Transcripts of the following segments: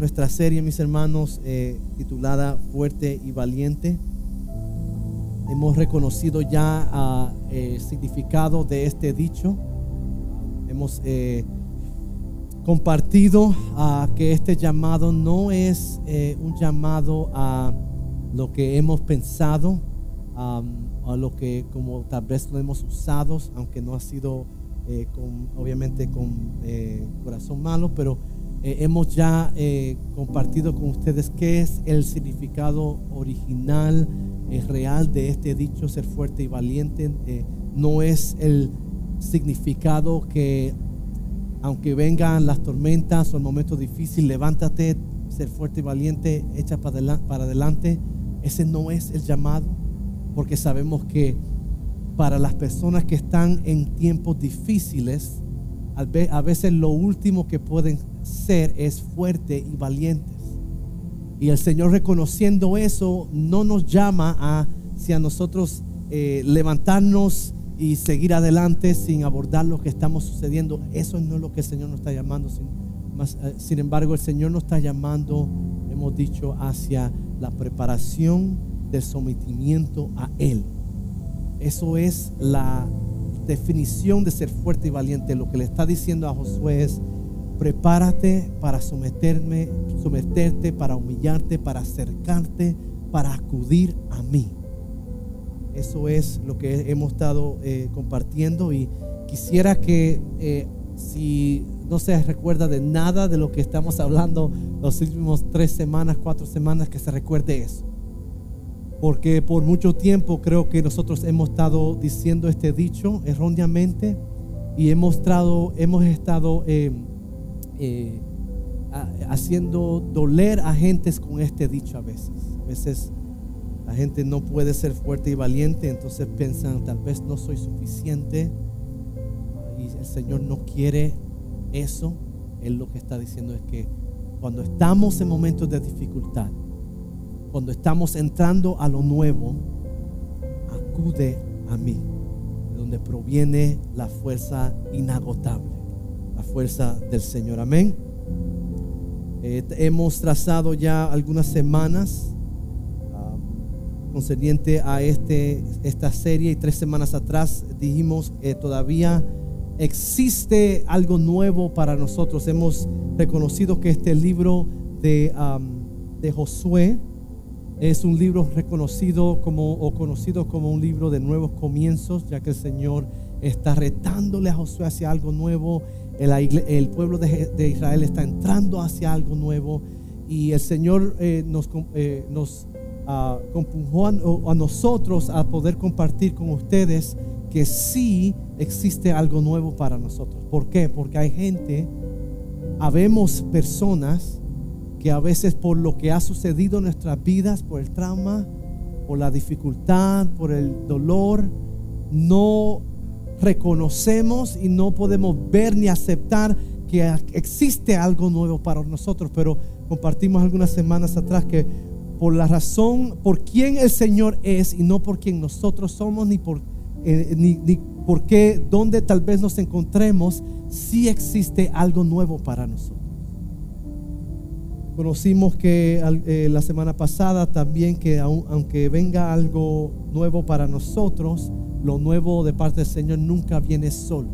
nuestra serie, mis hermanos, eh, titulada Fuerte y Valiente. Hemos reconocido ya el eh, significado de este dicho. Hemos eh, compartido que este llamado no es un llamado a lo que hemos pensado, a lo que como tal vez lo hemos usado, aunque no ha sido obviamente con corazón malo, pero eh, hemos ya eh, compartido con ustedes qué es el significado original, eh, real de este dicho, ser fuerte y valiente. no es el significado que aunque vengan las tormentas o el momento difícil, levántate, ser fuerte y valiente, echa para, para adelante. Ese no es el llamado, porque sabemos que para las personas que están en tiempos difíciles, a veces lo último que pueden ser es fuerte y valientes. Y el Señor reconociendo eso no nos llama a, si a nosotros eh, levantarnos y seguir adelante sin abordar lo que estamos sucediendo. Eso no es lo que el Señor nos está llamando. Sin, eh, sin embargo, el Señor nos está llamando, hemos dicho, hacia la preparación del sometimiento a Él. Eso es la definición de ser fuerte y valiente. Lo que le está diciendo a Josué es, prepárate para someterme, someterte, para humillarte, para acercarte, para acudir a mí. Eso es lo que hemos estado eh, compartiendo y quisiera que eh, si no se recuerda de nada de lo que estamos hablando los últimos tres semanas, cuatro semanas, que se recuerde eso. Porque por mucho tiempo creo que nosotros hemos estado diciendo este dicho erróneamente y hemos, estado, hemos estado eh, eh, haciendo doler a gentes con este dicho a veces. A veces la gente no puede ser fuerte y valiente, entonces piensan, tal vez no soy suficiente y el Señor no quiere eso. Él lo que está diciendo es que cuando estamos en momentos de dificultad, cuando estamos entrando a lo nuevo, acude a mí, de donde proviene la fuerza inagotable fuerza del Señor. Amén. Eh, hemos trazado ya algunas semanas um, concerniente a este, esta serie y tres semanas atrás dijimos que todavía existe algo nuevo para nosotros. Hemos reconocido que este libro de, de Josué es un libro reconocido como o conocido como un libro de nuevos comienzos, ya que el Señor está retándole a Josué hacia algo nuevo el, pueblo de, Israel está entrando hacia algo nuevo y el Señor eh, nos, eh, nos uh, a, nosotros a poder compartir con ustedes que sí existe algo nuevo para nosotros. ¿Por qué? Porque hay gente, habemos personas que a veces por lo que ha sucedido en nuestras vidas, por el trauma, por la dificultad, por el dolor, no reconocemos y no podemos ver ni aceptar que existe algo nuevo para nosotros, pero compartimos algunas semanas atrás que por la razón, por quién el Señor es y no por quién nosotros somos, ni por, eh, ni, por qué, dónde tal vez nos encontremos, sí existe algo nuevo para nosotros. Conocimos que eh, la semana pasada también que aunque venga algo nuevo para nosotros, lo nuevo de parte del Señor nunca viene solo.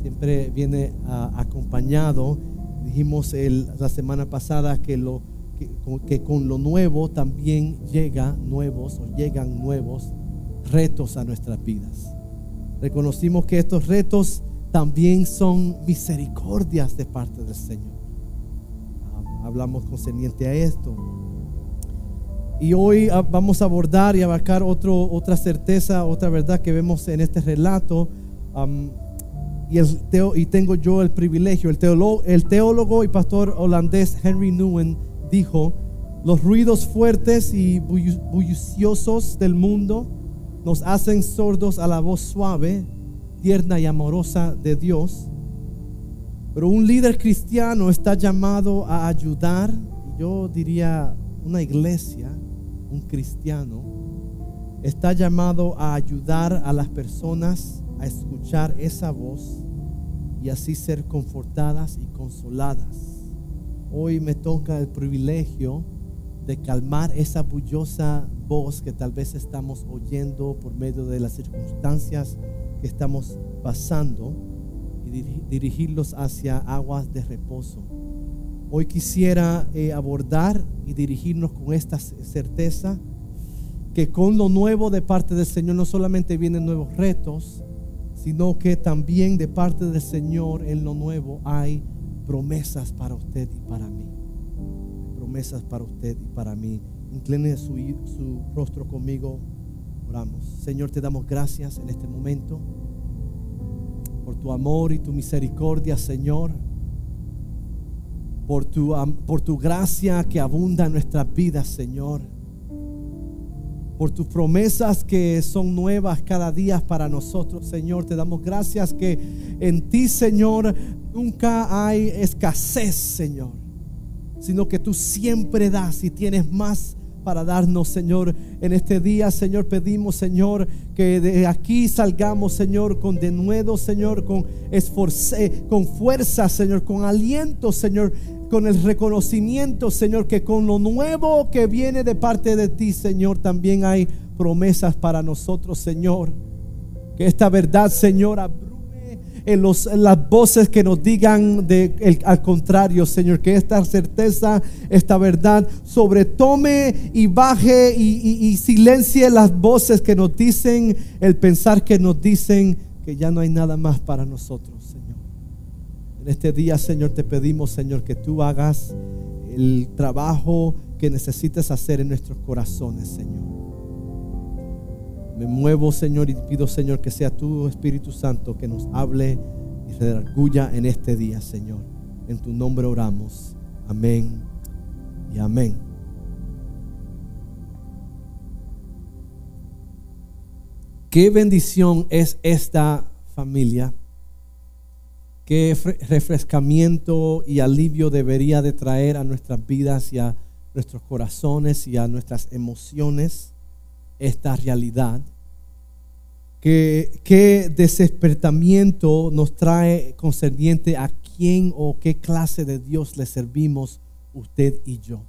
Siempre viene acompañado. Dijimos la semana pasada que, con lo nuevo también llega nuevos o llegan nuevos retos a nuestras vidas. Reconocimos que estos retos también son misericordias de parte del Señor. hablamos concerniente a esto. Y hoy ah, vamos a abordar y abarcar otro, otra certeza, otra verdad que vemos en este relato. y, el y tengo yo el privilegio. El teólogo, el teólogo y pastor holandés Henry Nguyen dijo, los ruidos fuertes y bulliciosos del mundo nos hacen sordos a la voz suave, tierna y amorosa de Dios. Pero un líder cristiano está llamado a ayudar, yo diría una iglesia, un cristiano, está llamado a ayudar a las personas a escuchar esa voz y así ser confortadas y consoladas hoy me toca el privilegio de calmar esa bullosa voz que tal vez estamos oyendo por medio de las circunstancias que estamos pasando y dirigirlos hacia aguas de reposo. Hoy quisiera eh, abordar y dirigirnos con esta certeza que con lo nuevo de parte del Señor no solamente vienen nuevos retos, sino que también de parte del Señor en lo nuevo hay promesas para usted y para mí. Promesas para usted y para mí. Incline su, su rostro conmigo. Oramos. Señor, te damos gracias en este momento por tu amor y tu misericordia, Señor. Por tu, por tu gracia que abunda en nuestras vidas, Señor por tus promesas que son nuevas cada día para nosotros, Señor. Te damos gracias que en ti, Señor, nunca hay escasez, Señor, sino que tú siempre das y tienes más para darnos, Señor. En este día, Señor, pedimos, Señor, que de aquí salgamos, Señor, con denuedo, Señor, con esforce, con fuerza, Señor, con aliento, Señor, con el reconocimiento, Señor, que con lo nuevo que viene de parte de ti, Señor, también hay promesas para nosotros, Señor. Que esta verdad, Señor, en, los, las voces que nos digan de, el, al contrario, Señor, que esta certeza, esta verdad sobretome y baje y, y silencie las voces que nos dicen, el pensar que nos dicen que ya no hay nada más para nosotros, Señor. En este día, Señor, te pedimos, Señor, que tú hagas el trabajo que necesitas hacer en nuestros corazones, Señor. Me muevo, Señor, y pido, Señor, que sea tu Espíritu Santo que nos hable y se orgulla en este día, Señor. En tu nombre oramos. Amén y amén. Qué bendición es esta familia. Qué refrescamiento y alivio debería de traer a nuestras vidas y a nuestros corazones y a nuestras emociones esta realidad. Qué, desespertamiento nos trae concerniente a quién o qué clase de Dios le servimos usted y yo.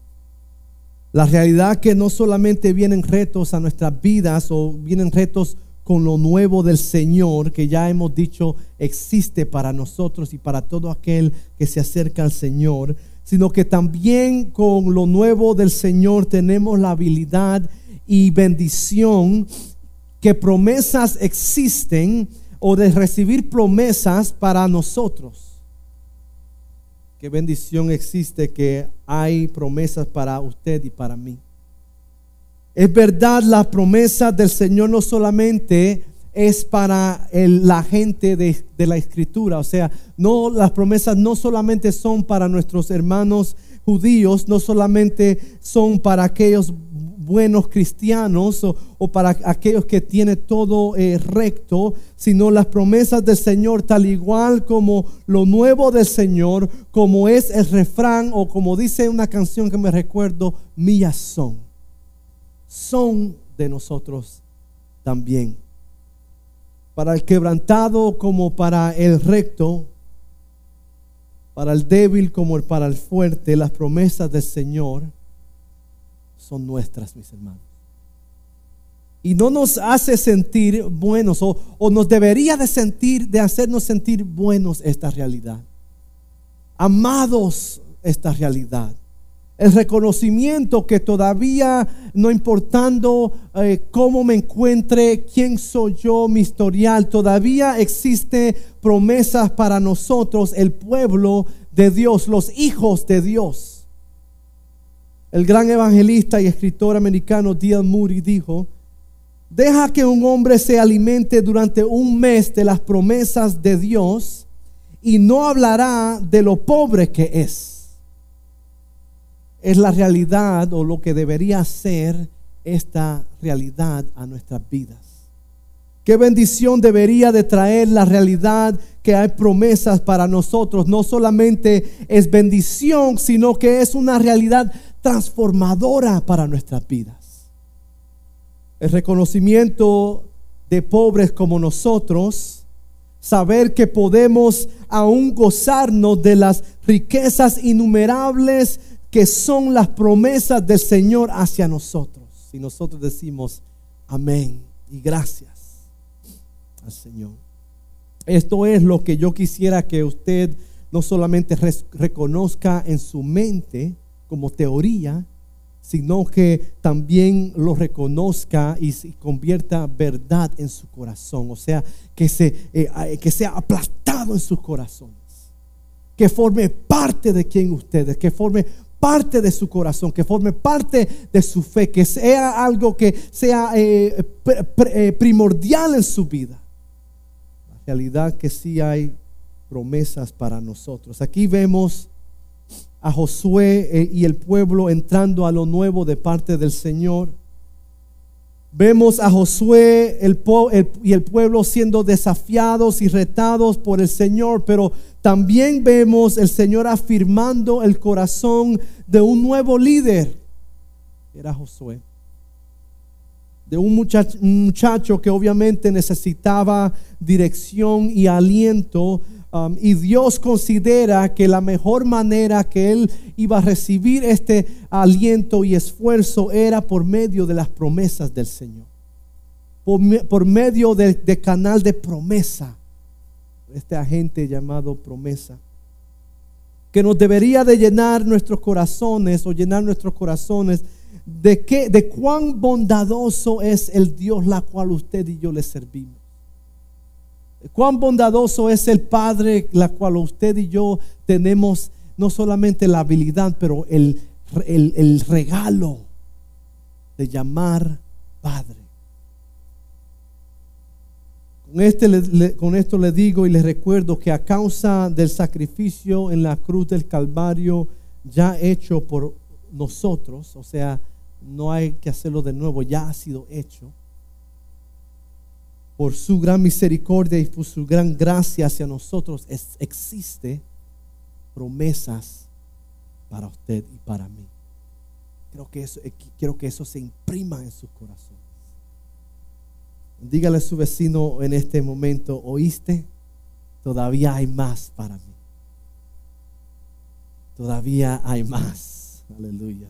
La realidad que no solamente vienen retos a nuestras vidas o vienen retos con lo nuevo del Señor, que ya hemos dicho existe para nosotros y para todo aquel que se acerca al Señor, sino que también con lo nuevo del Señor tenemos la habilidad y bendición que promesas existen o de recibir promesas para nosotros. Qué bendición existe que hay promesas para usted y para mí. Es verdad, la promesa del Señor no solamente es para la gente de, de, la escritura, o sea, no las promesas no solamente son para nuestros hermanos judíos, no solamente son para aquellos buenos cristianos o, para aquellos que tienen todo eh, recto, sino las promesas del Señor, tal igual como lo nuevo del Señor, como es el refrán o como dice una canción que me recuerdo, mías son son de nosotros también. Para el quebrantado como para el recto, para el débil como para el fuerte, las promesas del Señor son nuestras, mis hermanos. Y no nos hace sentir buenos o, o nos debería de sentir, de hacernos sentir buenos esta realidad. Amados esta realidad el reconocimiento que todavía, no importando eh, cómo me encuentre, quién soy yo, mi historial, todavía existe promesas para nosotros, el pueblo de Dios, los hijos de Dios. El gran evangelista y escritor americano D.L. Moody dijo, deja que un hombre se alimente durante un mes de las promesas de Dios y no hablará de lo pobre que es es la realidad o lo que debería ser esta realidad a nuestras vidas. Qué bendición debería de traer la realidad que hay promesas para nosotros. No solamente es bendición, sino que es una realidad transformadora para nuestras vidas. El reconocimiento de pobres como nosotros saber que podemos aún gozarnos de las riquezas innumerables que son las promesas del Señor hacia nosotros. Si nosotros decimos amén y gracias al Señor. Esto es lo que yo quisiera que usted no solamente reconozca en su mente como teoría, sino que también lo reconozca y convierta verdad en su corazón. O sea, que, se, eh, que sea aplastado en sus corazones. Que forme parte de quien ustedes, que forme parte de su corazón, que forme parte de su fe, que sea algo que sea eh, eh, primordial en su vida. La realidad que sí hay promesas para nosotros. Aquí vemos a Josué eh, y el pueblo entrando a lo nuevo de parte del Señor. Vemos a Josué y el pueblo siendo desafiados y retados por el Señor, pero también vemos el Señor afirmando el corazón de un nuevo líder. Era Josué. De un muchacho que obviamente necesitaba dirección y aliento Um, y Dios considera que la mejor manera que él iba a recibir este aliento y esfuerzo era por medio de las promesas del Señor. Por, medio del de canal de promesa. Este agente llamado promesa. Que nos debería de llenar nuestros corazones o llenar nuestros corazones de, que, de cuán bondadoso es el Dios la cual usted y yo le servimos. Cuán bondadoso es el Padre, la cual usted y yo tenemos no solamente la habilidad, pero el, el, regalo de llamar Padre. Con, este, con esto le digo y le recuerdo que a causa del sacrificio en la cruz del Calvario ya hecho por nosotros, o sea, no hay que hacerlo de nuevo, ya ha sido hecho por su gran misericordia y por su gran gracia hacia nosotros, existe promesas para usted y para mí. Creo que eso, quiero que eso se imprima en sus corazones. Dígale a su vecino en este momento, ¿oíste? Todavía hay más para mí. Todavía hay más. Aleluya.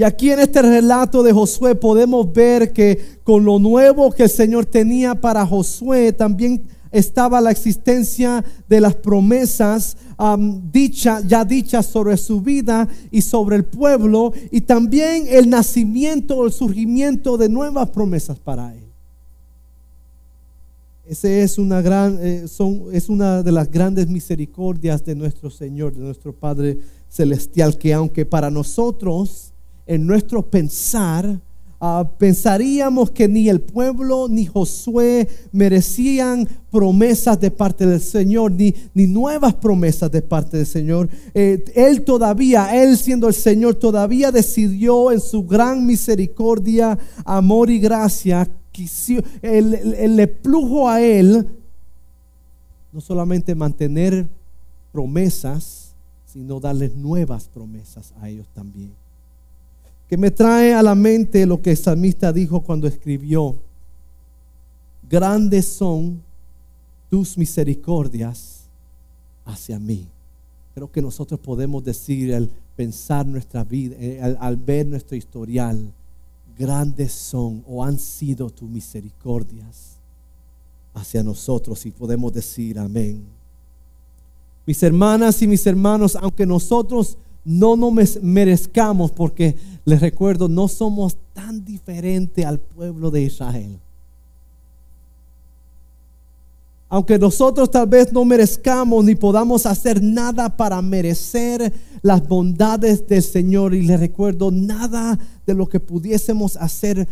Y aquí en este relato de Josué podemos ver que con lo nuevo que el Señor tenía para Josué también estaba la existencia de las promesas dicha, ya dichas sobre su vida y sobre el pueblo y también el nacimiento o el surgimiento de nuevas promesas para él. Ese es una, gran, eh, son, es una de las grandes misericordias de nuestro Señor, de nuestro Padre Celestial, que aunque para nosotros en nuestro pensar, ah, pensaríamos que ni el pueblo ni Josué merecían promesas de parte del Señor, ni, ni nuevas promesas de parte del Señor. Eh, él todavía, Él siendo el Señor, todavía decidió en su gran misericordia, amor y gracia, él, le plujo a Él no solamente mantener promesas, sino darles nuevas promesas a ellos también que me trae a la mente lo que el salmista dijo cuando escribió, grandes son tus misericordias hacia mí. Creo que nosotros podemos decir al pensar nuestra vida, eh, al, ver nuestro historial, grandes son o han sido tus misericordias hacia nosotros y podemos decir amén. Mis hermanas y mis hermanos, aunque nosotros no nos merezcamos, porque les recuerdo, no somos tan diferentes al pueblo de Israel. Aunque nosotros tal vez no merezcamos ni podamos hacer nada para merecer las bondades del Señor, y les recuerdo, nada de lo que pudiésemos hacer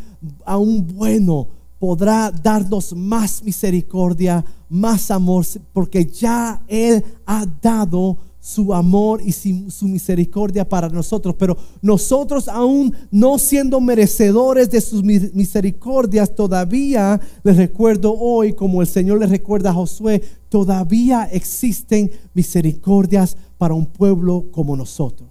aún bueno podrá darnos más misericordia, más amor, porque ya Él ha dado su amor y su misericordia para nosotros. Pero nosotros aún no siendo merecedores de sus misericordias, todavía les recuerdo hoy, como el Señor les recuerda a Josué, todavía existen misericordias para un pueblo como nosotros.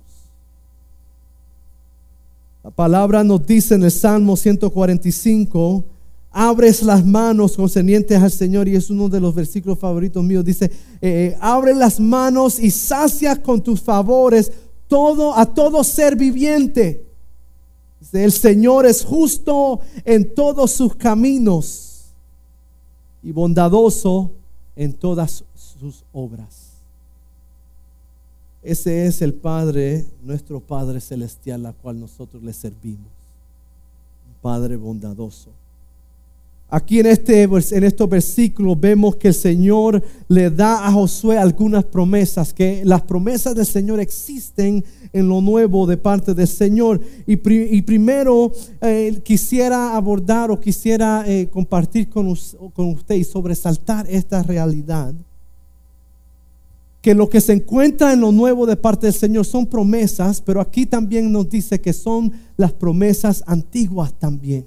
La palabra nos dice en el Salmo 145, abres las manos concernientes al Señor y es uno de los versículos favoritos míos. Dice, eh, eh, abre las manos y sacias con tus favores todo a todo ser viviente. el Señor es justo en todos sus caminos y bondadoso en todas sus obras. Ese es el Padre, nuestro Padre celestial, a cual nosotros le servimos. Padre bondadoso. Aquí en, este, en estos versículos vemos que el Señor le da a Josué algunas promesas, que las promesas del Señor existen en lo nuevo de parte del Señor. Y, primero eh, quisiera abordar o quisiera eh, compartir con, con usted y sobresaltar esta realidad. Que lo que se encuentra en lo nuevo de parte del Señor son promesas, pero aquí también nos dice que son las promesas antiguas también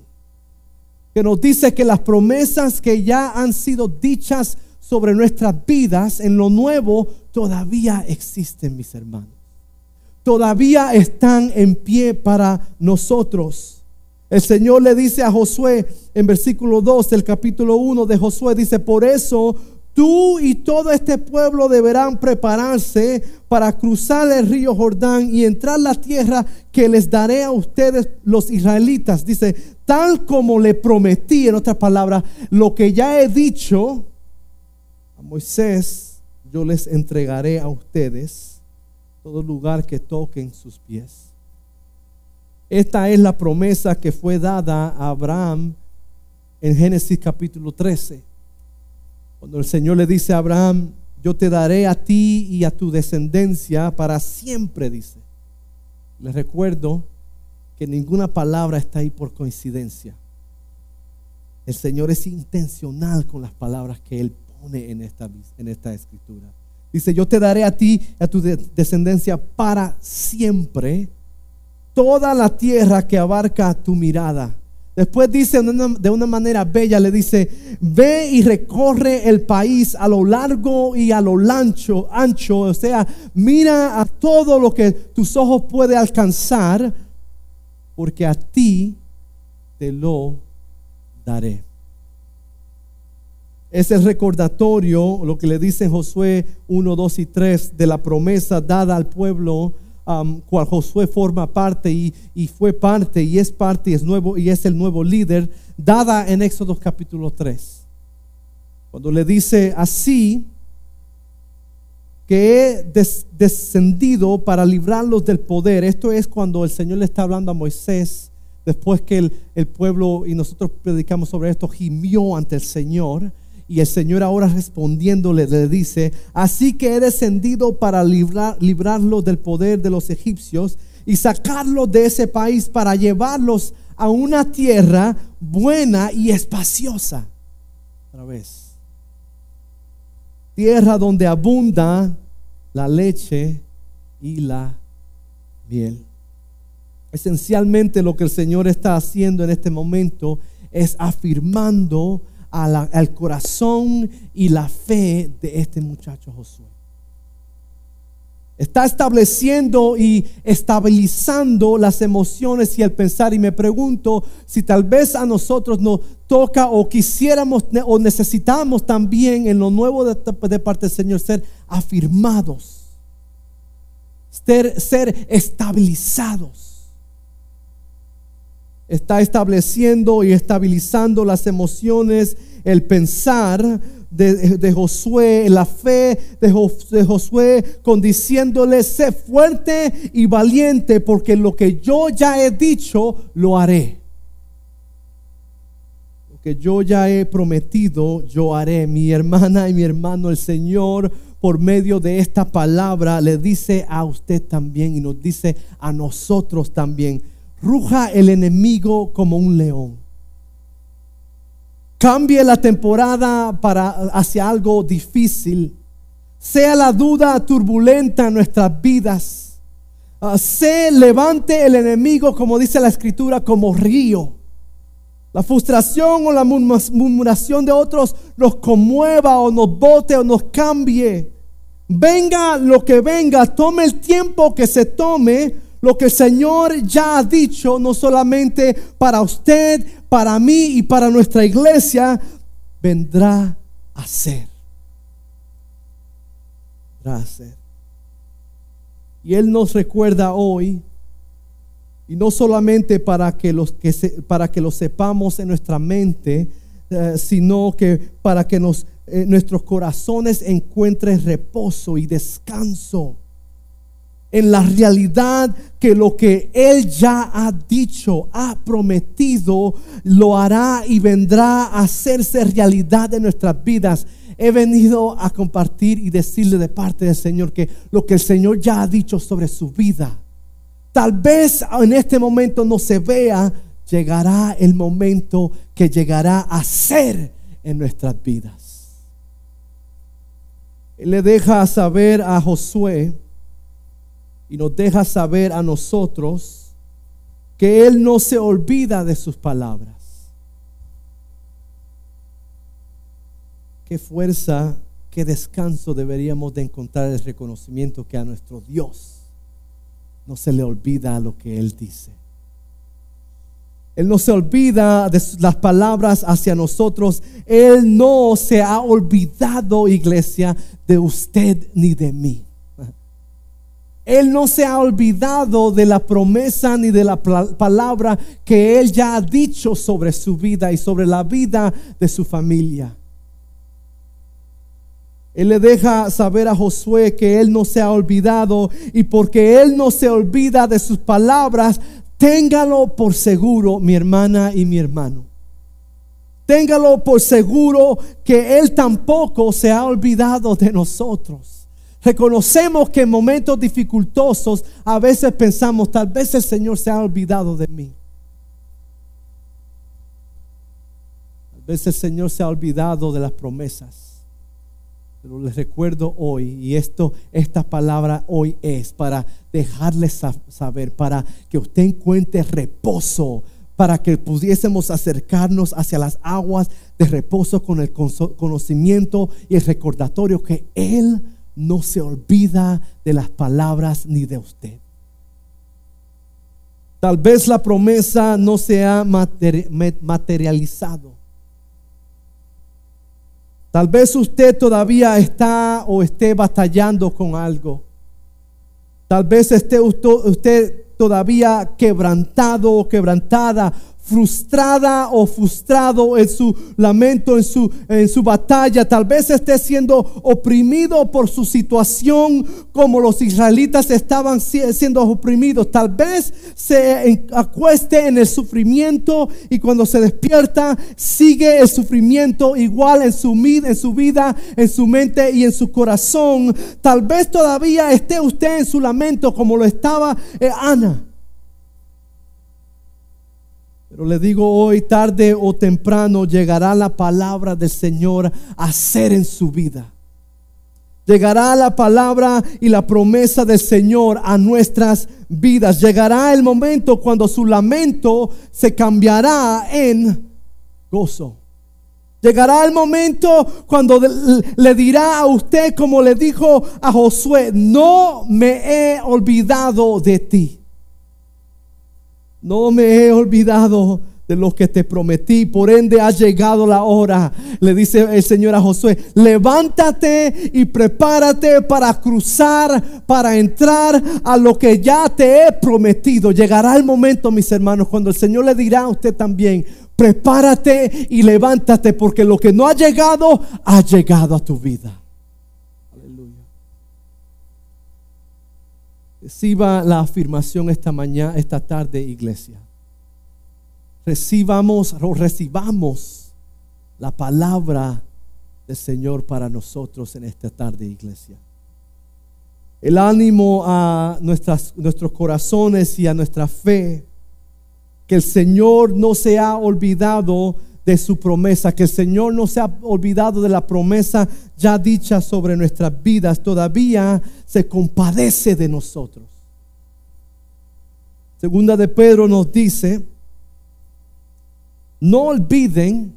que nos dice que las promesas que ya han sido dichas sobre nuestras vidas en lo nuevo todavía existen, mis hermanos. Todavía están en pie para nosotros. El Señor le dice a Josué en versículo 2 del capítulo 1 de Josué, dice, por eso Tú y todo este pueblo deberán prepararse para cruzar el río Jordán y entrar la tierra que les daré a ustedes los israelitas. Dice, tal como le prometí, en otras palabras, lo que ya he dicho a Moisés, yo les entregaré a ustedes todo lugar que toquen sus pies. Esta es la promesa que fue dada a Abraham en Génesis capítulo 13 cuando el Señor le dice a Abraham, yo te daré a ti y a tu descendencia para siempre, dice. Les recuerdo que ninguna palabra está ahí por coincidencia. El Señor es intencional con las palabras que Él pone en esta, en esta escritura. Dice, yo te daré a ti y a tu descendencia para siempre toda la tierra que abarca tu mirada Después dice de una, manera bella, le dice, ve y recorre el país a lo largo y a lo ancho, ancho, o sea, mira a todo lo que tus ojos pueden alcanzar, porque a ti te lo daré. Es el recordatorio, lo que le dice Josué 1, 2 y 3, de la promesa dada al pueblo cual Josué forma parte y, fue parte y es parte y es nuevo y es el nuevo líder, dada en Éxodo capítulo 3. Cuando le dice así, que he descendido para librarlos del poder. Esto es cuando el Señor le está hablando a Moisés, después que el pueblo y nosotros predicamos sobre esto, gimió ante el Señor. Y el Señor ahora respondiéndole le dice, así que he descendido para librar, librarlos del poder de los egipcios y sacarlos de ese país para llevarlos a una tierra buena y espaciosa. Otra vez. Tierra donde abunda la leche y la miel. Esencialmente lo que el Señor está haciendo en este momento es afirmando al corazón y la fe de este muchacho Josué. Está estableciendo y estabilizando las emociones y el pensar. Y me pregunto si tal vez a nosotros nos toca o quisiéramos o necesitamos también en lo nuevo de, parte del Señor ser afirmados, ser, ser estabilizados está estableciendo y estabilizando las emociones, el pensar de, Josué, la fe de, de Josué, con diciéndole, sé fuerte y valiente, porque lo que yo ya he dicho, lo haré. Lo que yo ya he prometido, yo haré. Mi hermana y mi hermano, el Señor, por medio de esta palabra, le dice a usted también y nos dice a nosotros también ruja el enemigo como un león. Cambie la temporada para hacia algo difícil. Sea la duda turbulenta en nuestras vidas. Ah, se levante el enemigo, como dice la escritura, como río. La frustración o la murmuración de otros nos conmueva o nos bote o nos cambie. Venga lo que venga, tome el tiempo que se tome lo que el Señor ya ha dicho, no solamente para usted, para mí y para nuestra iglesia, vendrá a ser. Vendrá a ser. Y Él nos recuerda hoy, y no solamente para que, los que para que lo sepamos en nuestra mente, eh, sino que para que nos, eh, nuestros corazones encuentren reposo y descanso en la realidad que lo que Él ya ha dicho, ha prometido, lo hará y vendrá a hacerse realidad en nuestras vidas. He venido a compartir y decirle de parte del Señor que lo que el Señor ya ha dicho sobre su vida, tal vez en este momento no se vea, llegará el momento que llegará a ser en nuestras vidas. Le deja saber a Josué, y nos deja saber a nosotros que Él no se olvida de sus palabras. Qué fuerza, qué descanso deberíamos de encontrar el reconocimiento que a nuestro Dios no se le olvida lo que Él dice. Él no se olvida de las palabras hacia nosotros. Él no se ha olvidado, iglesia, de usted ni de mí. Él no se ha olvidado de la promesa ni de la palabra que Él ya ha dicho sobre su vida y sobre la vida de su familia. Él le deja saber a Josué que Él no se ha olvidado y porque Él no se olvida de sus palabras, téngalo por seguro, mi hermana y mi hermano. Téngalo por seguro que Él tampoco se ha olvidado de nosotros. Reconocemos que en momentos dificultosos a veces pensamos, tal vez el Señor se ha olvidado de mí. Tal vez el Señor se ha olvidado de las promesas. Pero les recuerdo hoy, y esto, esta palabra hoy es para dejarles saber, para que usted encuentre reposo, para que pudiésemos acercarnos hacia las aguas de reposo con el conocimiento y el recordatorio que Él no se olvida de las palabras ni de usted. Tal vez la promesa no se ha materializado. Tal vez usted todavía está o esté batallando con algo. Tal vez esté usted todavía quebrantado o quebrantada frustrada o frustrado en su lamento, en su, en su batalla. Tal vez esté siendo oprimido por su situación como los israelitas estaban siendo oprimidos. Tal vez se acueste en el sufrimiento y cuando se despierta sigue el sufrimiento igual en su, en su vida, en su mente y en su corazón. Tal vez todavía esté usted en su lamento como lo estaba eh, Ana. Pero le digo hoy, tarde o temprano, llegará la palabra del Señor a ser en su vida. Llegará la palabra y la promesa del Señor a nuestras vidas. Llegará el momento cuando su lamento se cambiará en gozo. Llegará el momento cuando le dirá a usted como le dijo a Josué, no me he olvidado de ti. No me he olvidado de lo que te prometí. Por ende ha llegado la hora. Le dice el Señor a Josué, levántate y prepárate para cruzar, para entrar a lo que ya te he prometido. Llegará el momento, mis hermanos, cuando el Señor le dirá a usted también, prepárate y levántate porque lo que no ha llegado, ha llegado a tu vida. Reciba la afirmación esta mañana, esta tarde, iglesia. Recibamos recibamos la palabra del Señor para nosotros en esta tarde, iglesia. El ánimo a nuestros corazones y a nuestra fe, que el Señor no se ha olvidado de su promesa, que el Señor no se ha olvidado de la promesa ya dicha sobre nuestras vidas, todavía se compadece de nosotros. Segunda de Pedro nos dice, no olviden,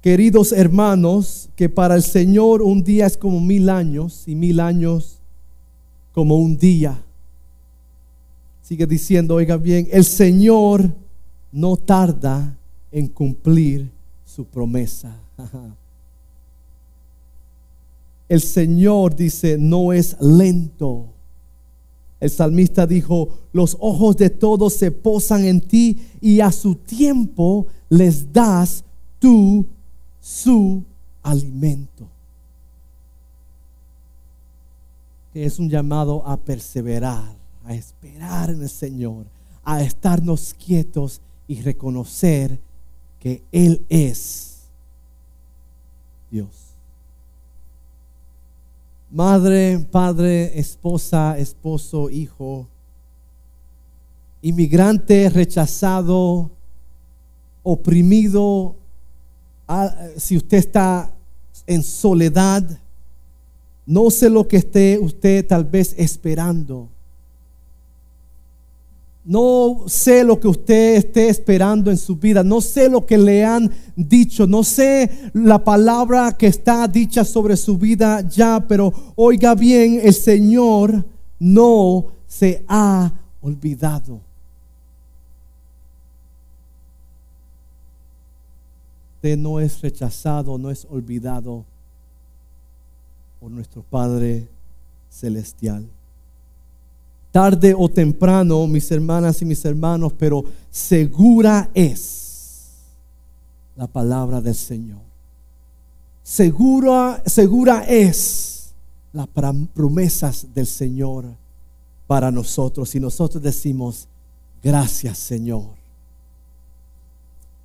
queridos hermanos, que para el Señor un día es como mil años y mil años como un día. Sigue diciendo, oiga bien, el Señor no tarda en cumplir su promesa. El Señor dice, no es lento. El salmista dijo, los ojos de todos se posan en ti y a su tiempo les das tú su alimento. es un llamado a perseverar, a esperar en el Señor, a estarnos quietos y reconocer que Él es Dios. Madre, padre, esposa, esposo, hijo, inmigrante rechazado, oprimido, si usted está en soledad, no sé lo que esté usted tal vez esperando. No sé lo que usted esté esperando en su vida. No sé lo que le han dicho. No sé la palabra que está dicha sobre su vida ya. Pero oiga bien, el Señor no se ha olvidado. Usted no es rechazado, no es olvidado nuestro Padre Celestial. Tarde o temprano, mis hermanas y mis hermanos, pero segura es la palabra del Señor. Segura, segura es las promesas del Señor para nosotros. Y nosotros decimos, gracias Señor.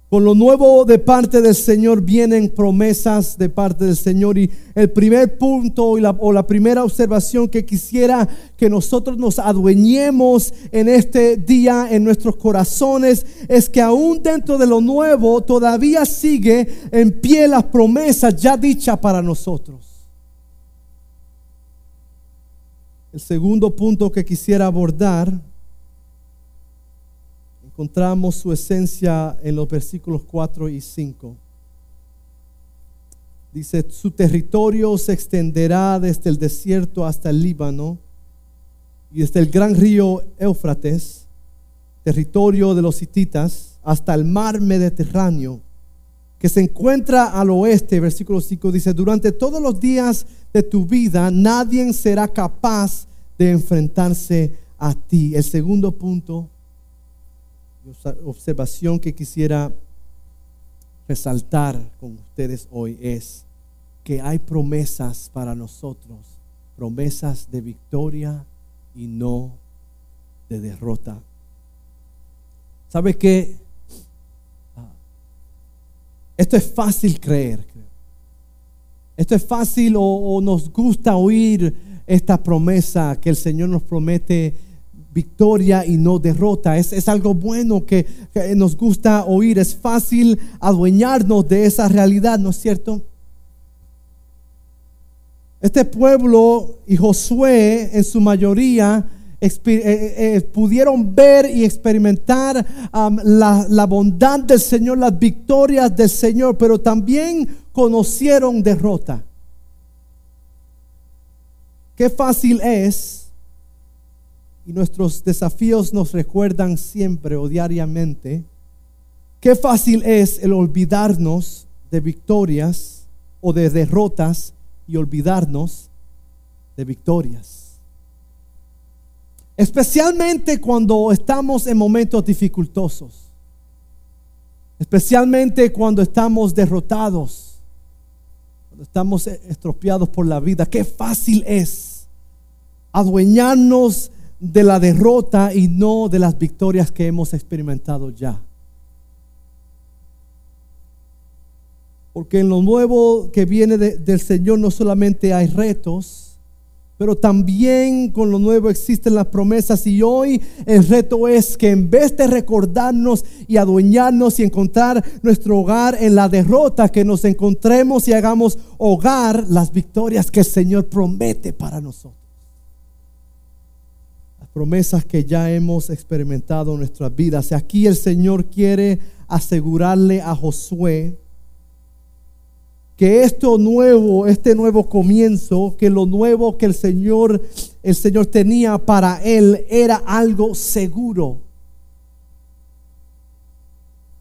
Con lo nuevo de parte del Señor vienen promesas de parte del Señor. Y el primer punto o la primera observación que quisiera que nosotros nos adueñemos en este día en nuestros corazones es que aún dentro de lo nuevo todavía sigue en pie las promesas ya dichas para nosotros. El segundo punto que quisiera abordar encontramos su esencia en los versículos 4 y 5. Dice, su territorio se extenderá desde el desierto hasta el Líbano y desde el gran río Éufrates, territorio de los hititas, hasta el mar Mediterráneo, que se encuentra al oeste, versículo 5 dice, durante todos los días de tu vida nadie será capaz de enfrentarse a ti. El segundo punto observación que quisiera resaltar con ustedes hoy es que hay promesas para nosotros, promesas de victoria y no de derrota. ¿Sabe qué? Ah, esto es fácil creer. Esto es fácil o, o nos gusta oír esta promesa que el Señor nos promete victoria y no derrota. Es, es algo bueno que, nos gusta oír. Es fácil adueñarnos de esa realidad, ¿no es cierto? Este pueblo y Josué en su mayoría eh, eh, eh, pudieron ver y experimentar la, la bondad del Señor, las victorias del Señor, pero también conocieron derrota. Qué fácil es y nuestros desafíos nos recuerdan siempre o diariamente qué fácil es el olvidarnos de victorias o de derrotas y olvidarnos de victorias. Especialmente cuando estamos en momentos dificultosos. Especialmente cuando estamos derrotados. Cuando estamos estropeados por la vida. Qué fácil es adueñarnos de la derrota y no de las victorias que hemos experimentado ya. Porque en lo nuevo que viene del Señor no solamente hay retos, pero también con lo nuevo existen las promesas. Y hoy el reto es que en vez de recordarnos y adueñarnos y encontrar nuestro hogar en la derrota, que nos encontremos y hagamos hogar las victorias que el Señor promete para nosotros promesas que ya hemos experimentado en nuestras vidas. Aquí el Señor quiere asegurarle a Josué que esto nuevo, este nuevo comienzo, que lo nuevo que el Señor, el Señor tenía para él era algo seguro.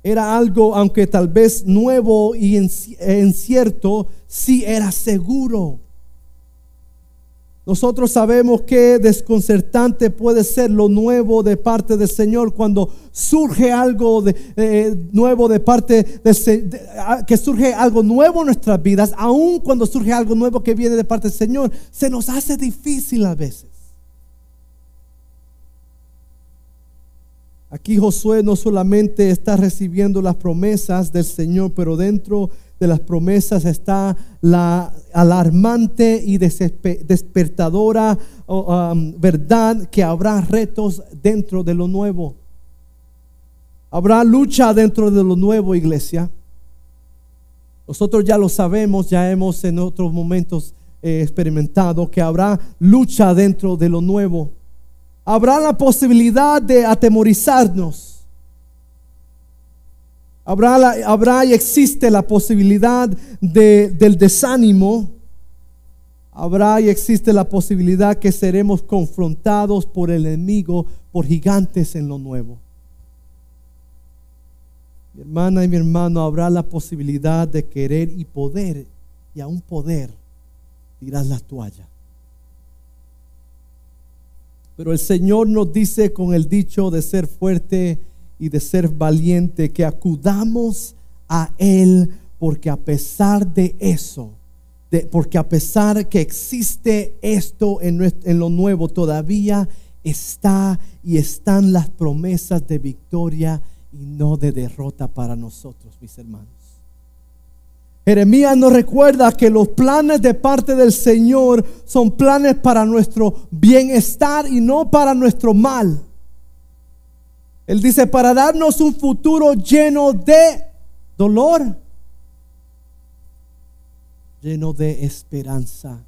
era algo, aunque tal vez nuevo y incierto, sí era seguro. Nosotros sabemos que desconcertante puede ser lo nuevo de parte del Señor cuando surge algo de, eh, nuevo de parte de, ah, que surge algo nuevo en nuestras vidas, aun cuando surge algo nuevo que viene de parte del Señor, se nos hace difícil a veces. Aquí Josué no solamente está recibiendo las promesas del Señor, pero dentro de las promesas está la alarmante y despertadora verdad que habrá retos dentro de lo nuevo. Habrá lucha dentro de lo nuevo, iglesia. Nosotros ya lo sabemos, ya hemos en otros momentos eh, experimentado que habrá lucha dentro de lo nuevo habrá la posibilidad de atemorizarnos. Habrá, habrá y existe la posibilidad de, del desánimo. Habrá y existe la posibilidad que seremos confrontados por el enemigo, por gigantes en lo nuevo. Mi hermana y mi hermano, habrá la posibilidad de querer y poder, y aún poder, tirar la toalla. Pero el Señor nos dice con el dicho de ser fuerte y de ser valiente que acudamos a Él porque a pesar de eso, de, porque a pesar que existe esto en, en lo nuevo, todavía está y están las promesas de victoria y no de derrota para nosotros, mis hermanos. Jeremías nos recuerda que los planes de parte del Señor son planes para nuestro bienestar y no para nuestro mal. Él dice, para darnos un futuro lleno de dolor, lleno de esperanza.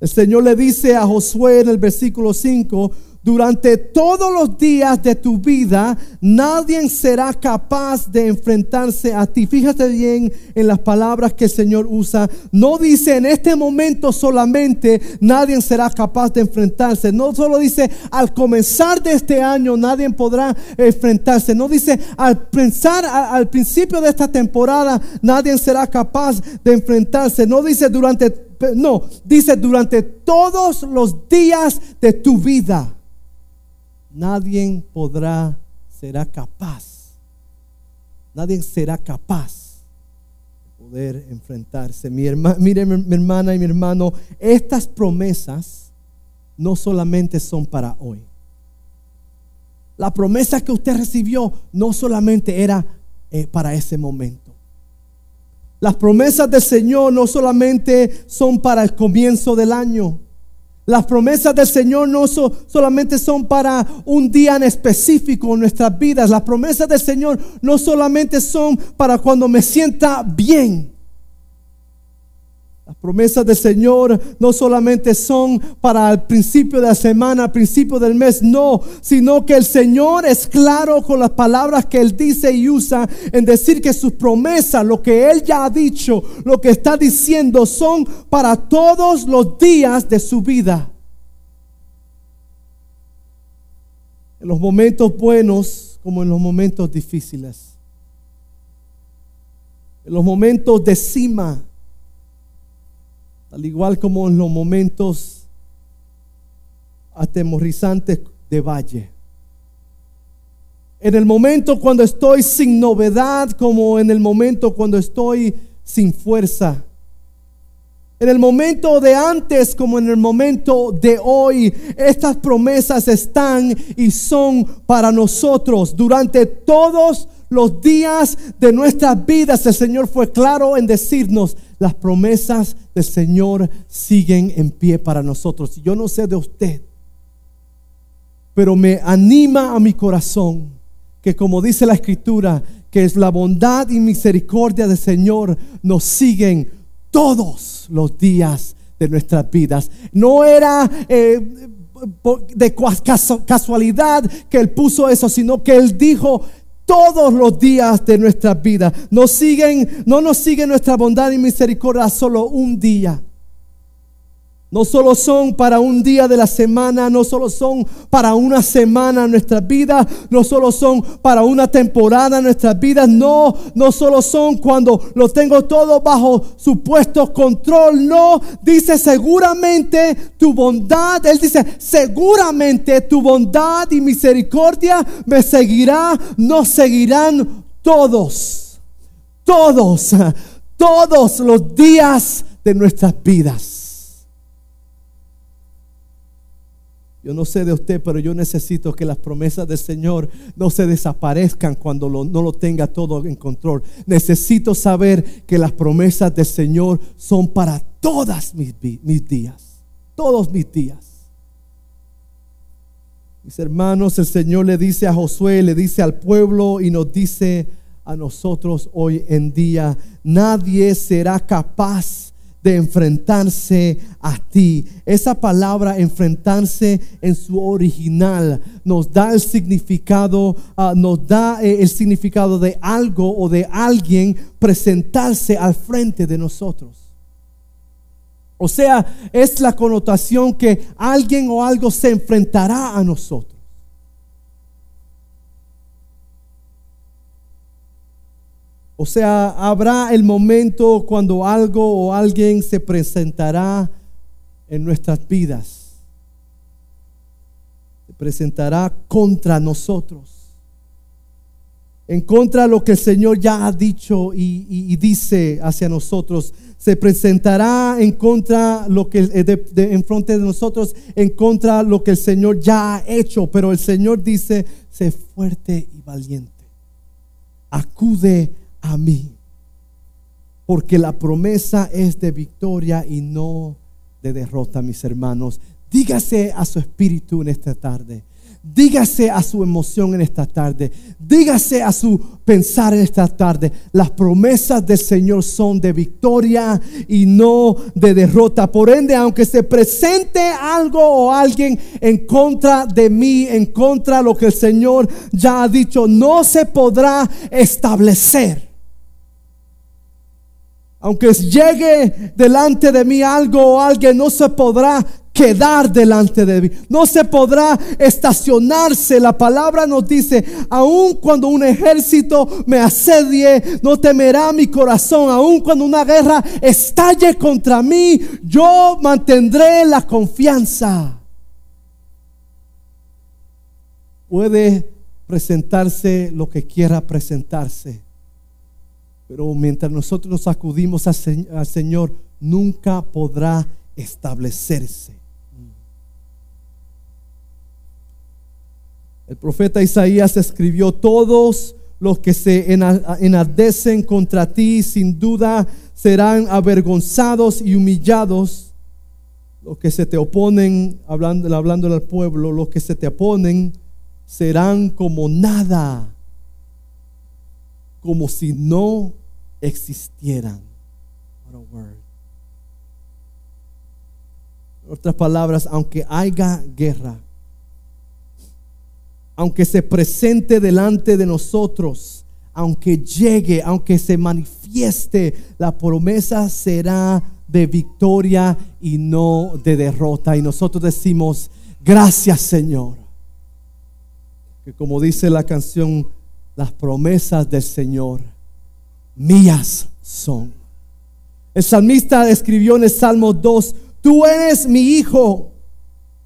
El Señor le dice a Josué en el versículo 5, durante todos los días de tu vida, nadie será capaz de enfrentarse a ti. Fíjate bien en las palabras que el Señor usa. No dice en este momento solamente nadie será capaz de enfrentarse. No solo dice al comenzar de este año nadie podrá enfrentarse. No dice al pensar al principio de esta temporada nadie será capaz de enfrentarse. No dice durante, no, dice durante todos los días de tu vida nadie podrá, será capaz, nadie será capaz de poder enfrentarse. Mi mire mi hermana y mi hermano, estas promesas no solamente son para hoy. La promesa que usted recibió no solamente era eh, para ese momento. Las promesas del Señor no solamente son para el comienzo del año. Las promesas del Señor no solamente son para un día en específico en nuestras vidas. Las promesas del Señor no solamente son para cuando me sienta bien. Las promesas del Señor no solamente son para el principio de la semana, al principio del mes, no, sino que el Señor es claro con las palabras que Él dice y usa en decir que sus promesas, lo que Él ya ha dicho, lo que está diciendo, son para todos los días de su vida. En los momentos buenos como en los momentos difíciles. En los momentos de cima al igual como en los momentos atemorizantes de valle. En el momento cuando estoy sin novedad, como en el momento cuando estoy sin fuerza. En el momento de antes como en el momento de hoy, estas promesas están y son para nosotros durante todos los días de nuestras vidas. El Señor fue claro en decirnos, las promesas del Señor siguen en pie para nosotros. Yo no sé de usted, pero me anima a mi corazón que como dice la escritura, que es la bondad y misericordia del Señor nos siguen todos los días de nuestras vidas. No era eh, de casualidad que Él puso eso, sino que Él dijo, todos los días de nuestra vida. Nos siguen, no nos sigue nuestra bondad y misericordia solo un día. No solo son para un día de la semana, no solo son para una semana nuestras vidas, no solo son para una temporada nuestras vidas, no, no solo son cuando lo tengo todo bajo supuesto control, no, dice seguramente tu bondad, él dice seguramente tu bondad y misericordia me seguirá, nos seguirán todos, todos, todos los días de nuestras vidas. Yo no sé de usted, pero yo necesito que las promesas del Señor no se desaparezcan cuando no lo tenga todo en control. Necesito saber que las promesas del Señor son para todas mis, mis días. Todos mis días. Mis hermanos, el Señor le dice a Josué, le dice al pueblo y nos dice a nosotros hoy en día, nadie será capaz de enfrentarse a ti. Esa palabra enfrentarse en su original nos da el significado, ah, nos da eh, el significado de algo o de alguien presentarse al frente de nosotros. O sea, es la connotación que alguien o algo se enfrentará a nosotros. O sea, habrá el momento cuando algo o alguien se presentará en nuestras vidas. Se presentará contra nosotros. En contra de lo que el Señor ya ha dicho y, dice hacia nosotros. Se presentará en contra lo que de, en frente de nosotros, en contra lo que el Señor ya ha hecho. Pero el Señor dice, sé fuerte y valiente. Acude a mí. Porque la promesa es de victoria y no de derrota, mis hermanos. Dígase a su espíritu en esta tarde. Dígase a su emoción en esta tarde. Dígase a su pensar en esta tarde. Las promesas del Señor son de victoria y no de derrota. Por ende, aunque se presente algo o alguien en contra de mí, en contra de lo que el Señor ya ha dicho, no se podrá establecer aunque llegue delante de mí algo o alguien, no se podrá quedar delante de mí. No se podrá estacionarse. La palabra nos dice, aun cuando un ejército me asedie, no temerá mi corazón. Aun cuando una guerra estalle contra mí, yo mantendré la confianza. Puede presentarse lo que quiera presentarse pero mientras nosotros nos acudimos al Señor, nunca podrá establecerse. El profeta Isaías escribió, todos los que se enardecen contra ti sin duda serán avergonzados y humillados. Los que se te oponen, hablando, hablando al pueblo, los que se te oponen serán como nada, como si no existieran. En otras palabras, aunque haya guerra, aunque se presente delante de nosotros, aunque llegue, aunque se manifieste, la promesa será de victoria y no de derrota. Y nosotros decimos, gracias Señor. Que como dice la canción, las promesas del Señor mías son. El salmista escribió en el Salmo 2, tú eres mi hijo,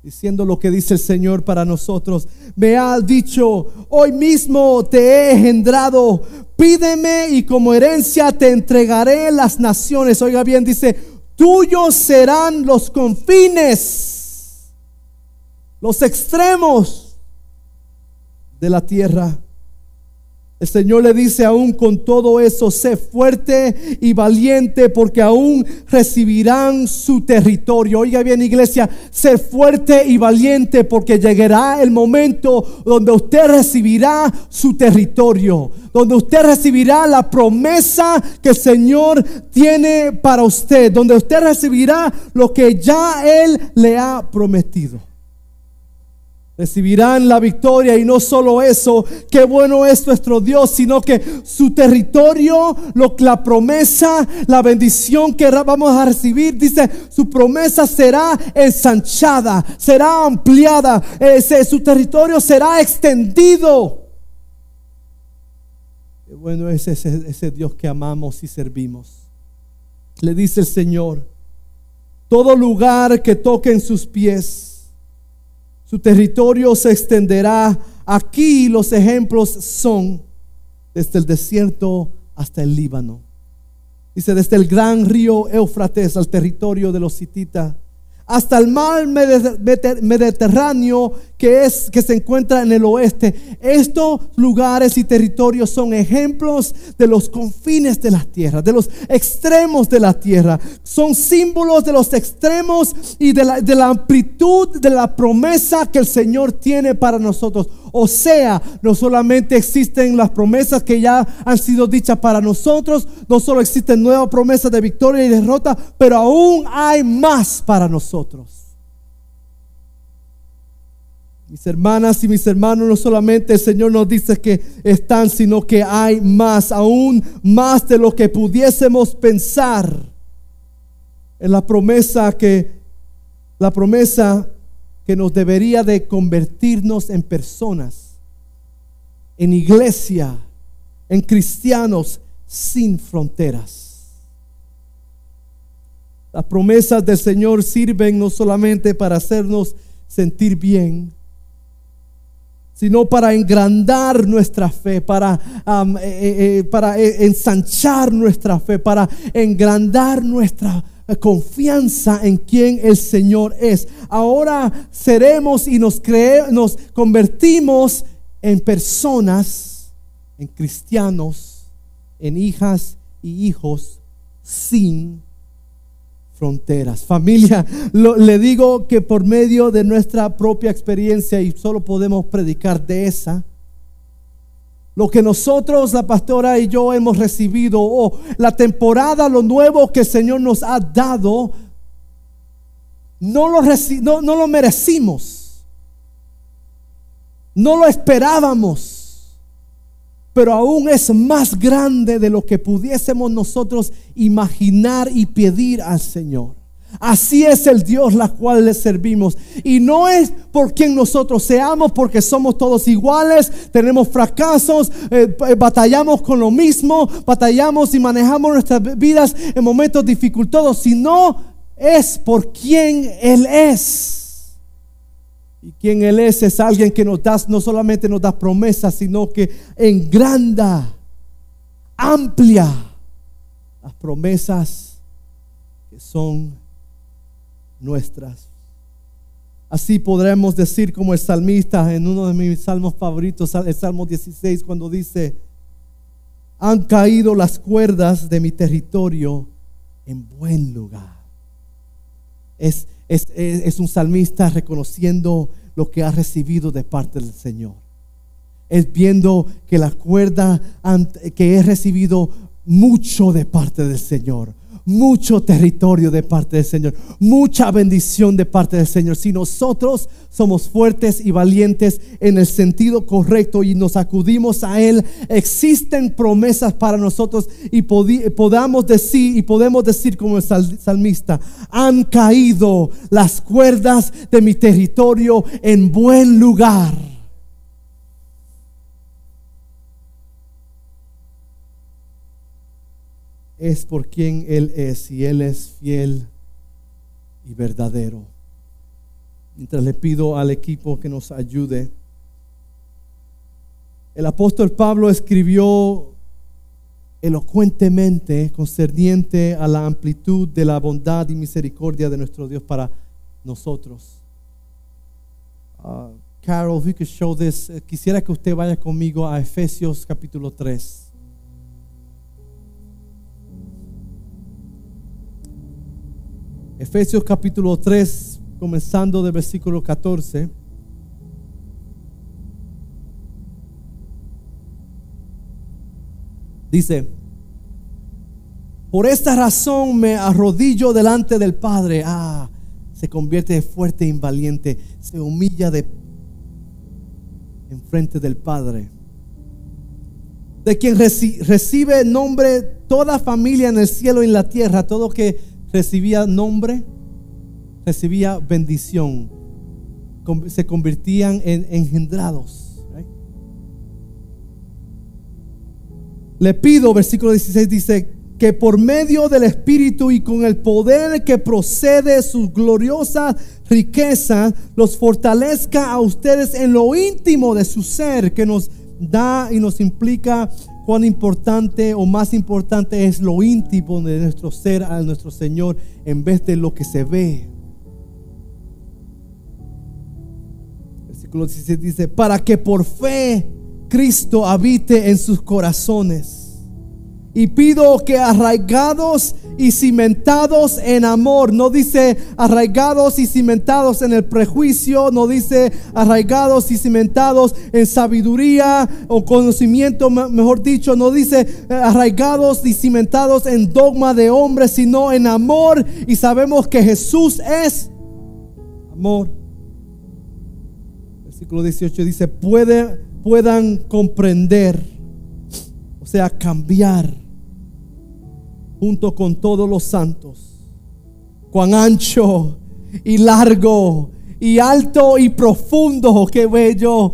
diciendo lo que dice el Señor para nosotros. Me ha dicho, hoy mismo te he engendrado, pídeme y como herencia te entregaré las naciones. Oiga bien, dice, tuyos serán los confines, los extremos de la tierra. El Señor le dice aún con todo eso, sé fuerte y valiente porque aún recibirán su territorio. Oiga bien iglesia, sé fuerte y valiente porque llegará el momento donde usted recibirá su territorio, donde usted recibirá la promesa que el Señor tiene para usted, donde usted recibirá lo que ya Él le ha prometido. Recibirán la victoria y no solo eso, qué bueno es nuestro Dios, sino que su territorio, lo, la promesa, la bendición que vamos a recibir, dice, su promesa será ensanchada, será ampliada, ese, su territorio será extendido. Qué bueno es ese, ese Dios que amamos y servimos. Le dice el Señor, todo lugar que toquen sus pies, su territorio se extenderá. Aquí los ejemplos son desde el desierto hasta el Líbano. Dice, desde el gran río Éufrates al territorio de los hititas hasta el mar Mediterráneo que, es, que se encuentra en el oeste. Estos lugares y territorios son ejemplos de los confines de la tierra, de los extremos de la tierra. Son símbolos de los extremos y de la, de la amplitud de la promesa que el Señor tiene para nosotros. O sea, no solamente existen las promesas que ya han sido dichas para nosotros, no solo existen nuevas promesas de victoria y derrota, pero aún hay más para nosotros. Mis hermanas y mis hermanos, no solamente el Señor nos dice que están, sino que hay más, aún más de lo que pudiésemos pensar. En la promesa que, la promesa que nos debería de convertirnos en personas, en iglesia, en cristianos sin fronteras. Las promesas del Señor sirven no solamente para hacernos sentir bien, sino para engrandar nuestra fe, para, eh, eh, eh, para ensanchar nuestra fe, para engrandar nuestra confianza en quien el Señor es. Ahora seremos y nos, nos convertimos en personas, en cristianos, en hijas y hijos sin fronteras. Familia, le digo que por medio de nuestra propia experiencia y solo podemos predicar de esa, lo que nosotros, la pastora y yo hemos recibido, o la temporada, lo nuevo que el Señor nos ha dado, no lo, no, no lo merecimos. No lo esperábamos. Pero aún es más grande de lo que pudiésemos nosotros imaginar y pedir al Señor. Así es el Dios la cual le servimos. Y no es por quien nosotros seamos, porque somos todos iguales, tenemos fracasos, eh, eh, batallamos con lo mismo, batallamos y manejamos nuestras vidas en momentos dificultosos, sino es por quien Él es. Y quien Él es es alguien que nos da, no solamente nos da promesas, sino que engranda, amplia las promesas que son nuestras. Así podremos decir como el salmista en uno de mis salmos favoritos, el Salmo 16, cuando dice, han caído las cuerdas de mi territorio en buen lugar. Es, es, es, un salmista reconociendo lo que ha recibido de parte del Señor. Es viendo que la cuerda que he recibido mucho de parte del Señor mucho territorio de parte del Señor, mucha bendición de parte del Señor. Si nosotros somos fuertes y valientes en el sentido correcto y nos acudimos a Él, existen promesas para nosotros y podamos decir y podemos decir como el salmista, han caído las cuerdas de mi territorio en buen lugar. Es por quien Él es y Él es fiel y verdadero. Mientras le pido al equipo que nos ayude, el apóstol Pablo escribió elocuentemente concerniente a la amplitud de la bondad y misericordia de nuestro Dios para nosotros. Uh, Carol, if you could show this, eh, quisiera que usted vaya conmigo a Efesios capítulo 3. Efesios capítulo 3, comenzando del versículo 14. Dice, por esta razón me arrodillo delante del Padre. Ah, se convierte de fuerte e invaliente, se humilla de en frente del Padre. De quien recibe nombre toda familia en el cielo y en la tierra, todo que recibía nombre, recibía bendición, se convertían en engendrados. Le pido, versículo 16 dice, que por medio del Espíritu y con el poder que procede sus gloriosas riquezas, los fortalezca a ustedes en lo íntimo de su ser, que nos da y nos implica cuán importante o más importante es lo íntimo de nuestro ser a nuestro Señor en vez de lo que se ve. Versículo 16 dice, para que por fe Cristo habite en sus corazones y pido que arraigados y cimentados en amor, no dice arraigados y cimentados en el prejuicio, no dice arraigados y cimentados en sabiduría o conocimiento, mejor dicho, no dice eh, arraigados y cimentados en dogma de hombres, sino en amor. Y sabemos que Jesús es amor. Versículo 18 dice, Puede, puedan comprender, o sea, cambiar junto con todos los santos. Cuán ancho y largo y alto y profundo, qué bello.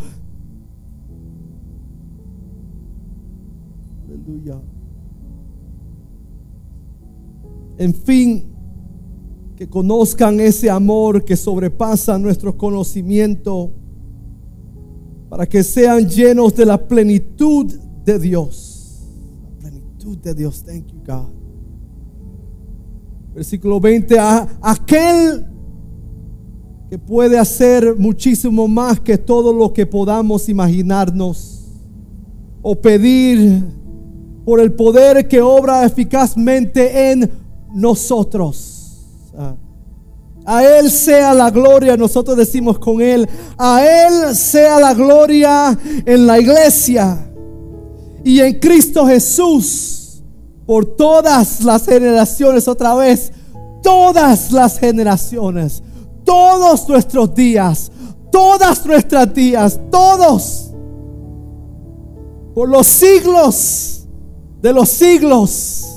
Aleluya. En fin, que conozcan ese amor que sobrepasa nuestro conocimiento, para que sean llenos de la plenitud de Dios. La plenitud de Dios. Thank you, God. Versículo 20, a aquel que puede hacer muchísimo más que todo lo que podamos imaginarnos o pedir por el poder que obra eficazmente en nosotros. A Él sea la gloria, nosotros decimos con Él, a Él sea la gloria en la iglesia y en Cristo Jesús por todas las generaciones, otra vez, todas las generaciones, todos nuestros días, todas nuestras días, todos, por los siglos de los siglos.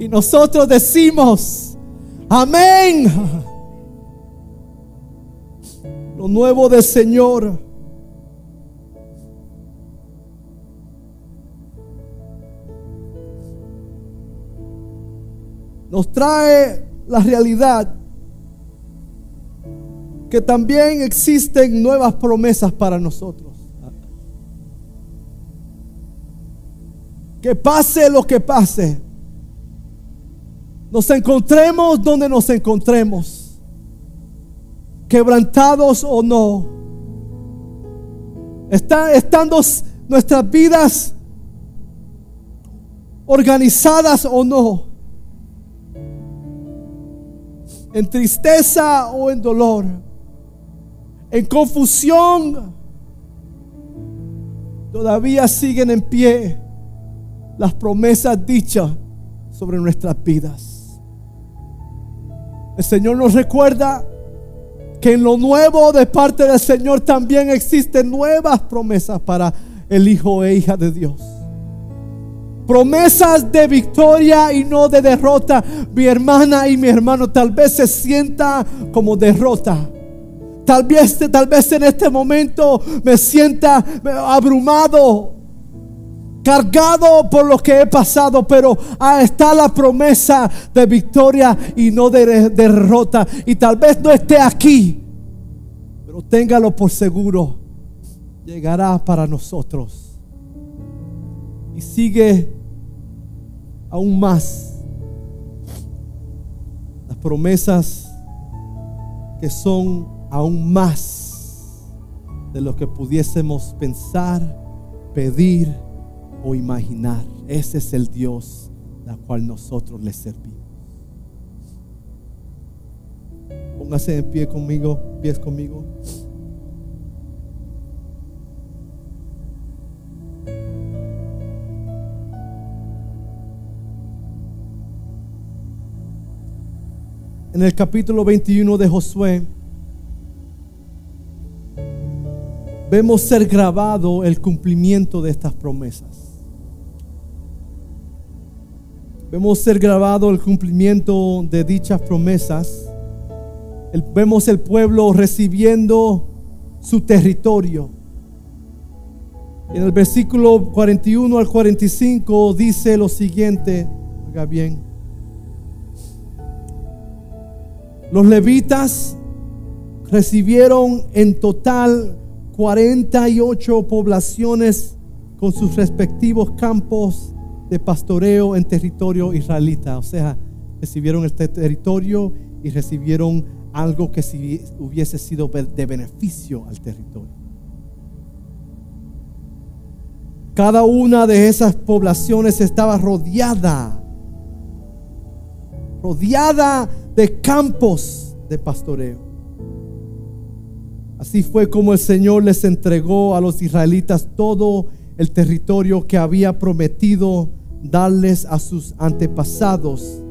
Y nosotros decimos, amén. Lo nuevo del Señor nos trae la realidad que también existen nuevas promesas para nosotros. Que pase lo que pase, nos encontremos donde nos encontremos, quebrantados o no, está, estando nuestras vidas organizadas o no en tristeza o en dolor, en confusión, todavía siguen en pie las promesas dichas sobre nuestras vidas. El Señor nos recuerda que en lo nuevo de parte del Señor también existen nuevas promesas para el Hijo e hija de Dios promesas de victoria y no de derrota. Mi hermana y mi hermano tal vez se sienta como derrota. Tal vez, tal vez en este momento me sienta abrumado, cargado por lo que he pasado, pero ahí está la promesa de victoria y no de derrota. Y tal vez no esté aquí, pero téngalo por seguro, llegará para nosotros. Y sigue aún más las promesas que son aún más de lo que pudiésemos pensar, pedir o imaginar. Ese es el Dios al cual nosotros le servimos. Póngase en pie conmigo, pies conmigo. En el capítulo 21 de Josué, vemos ser grabado el cumplimiento de estas promesas. Vemos ser grabado el cumplimiento de dichas promesas. vemos el pueblo recibiendo su territorio. En el versículo 41 al 45 dice lo siguiente, oiga bien. Los levitas recibieron en total 48 poblaciones con sus respectivos campos de pastoreo en territorio israelita. O sea, recibieron este territorio y recibieron algo que si hubiese sido de beneficio al territorio. Cada una de esas poblaciones estaba rodeada, rodeada de campos de pastoreo. Así fue como el Señor les entregó a los israelitas todo el territorio que había prometido darles a sus antepasados.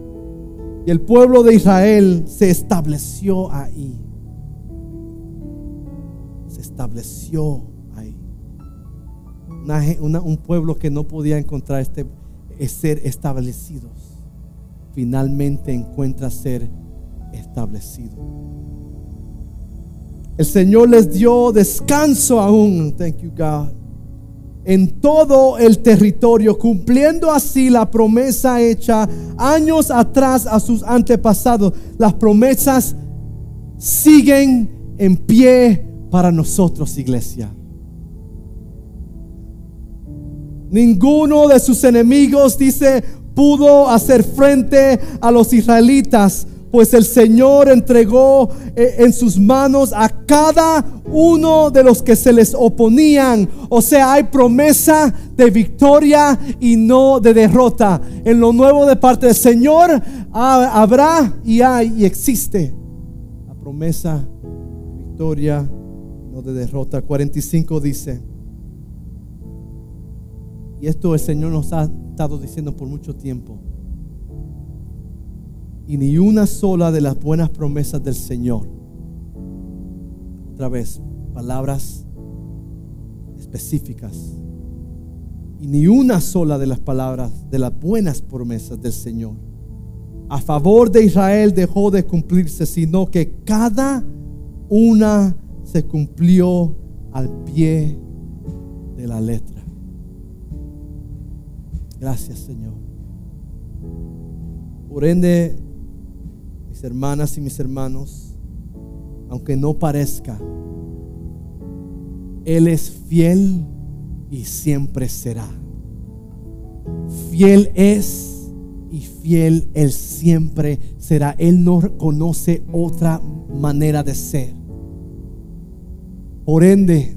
Y el pueblo de Israel se estableció ahí. Se estableció ahí. un pueblo que no podía encontrar este, ser establecidos. Finalmente encuentra ser establecido. El Señor les dio descanso aún. Thank you, God en todo el territorio, cumpliendo así la promesa hecha años atrás a sus antepasados. Las promesas siguen en pie para nosotros, iglesia. Ninguno de sus enemigos, dice, pudo hacer frente a los israelitas pues el Señor entregó eh, en sus manos a cada uno de los que se les oponían. O sea, hay promesa de victoria y no de derrota. En lo nuevo de parte del Señor habrá y hay y existe la promesa de victoria, no de derrota. 45 dice, y esto el Señor nos ha estado diciendo por mucho tiempo y ni una sola de las buenas promesas del Señor. Otra vez, palabras específicas. Y ni una sola de las palabras de las buenas promesas del Señor a favor de Israel dejó de cumplirse, sino que cada una se cumplió al pie de la letra. Gracias Señor. Por ende, hermanas y mis hermanos, aunque no parezca, Él es fiel y siempre será. Fiel es y fiel Él siempre será. Él no conoce otra manera de ser. Por ende,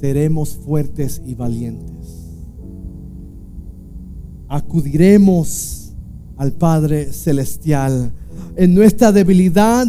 seremos fuertes y valientes. Acudiremos al Padre Celestial. En nuestra debilidad,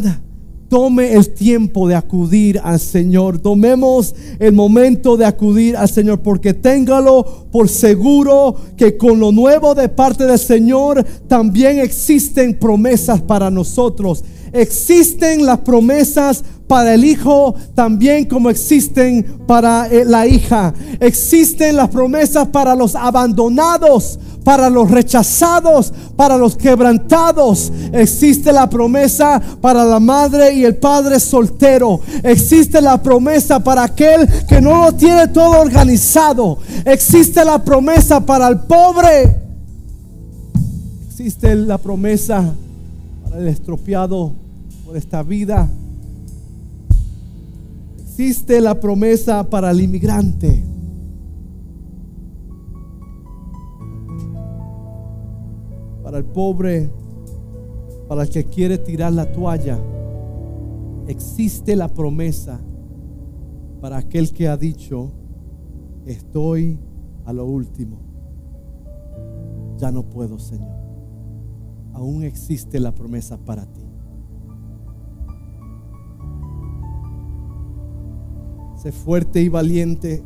tome el tiempo de acudir al Señor. Tomemos el momento de acudir al Señor, porque téngalo por seguro que con lo nuevo de parte del Señor también existen promesas para nosotros. Existen las promesas para el hijo también como existen para eh, la hija. Existen las promesas para los abandonados, para los rechazados, para los quebrantados. Existe la promesa para la madre y el padre soltero. Existe la promesa para aquel que no lo tiene todo organizado. Existe la promesa para el pobre. Existe la promesa para el estropeado por esta vida. Existe la promesa para el inmigrante. para el pobre, para el que quiere tirar la toalla. Existe la promesa para aquel que ha dicho, estoy a lo último. Ya no puedo, Señor. Aún existe la promesa para ti. Sé fuerte y valiente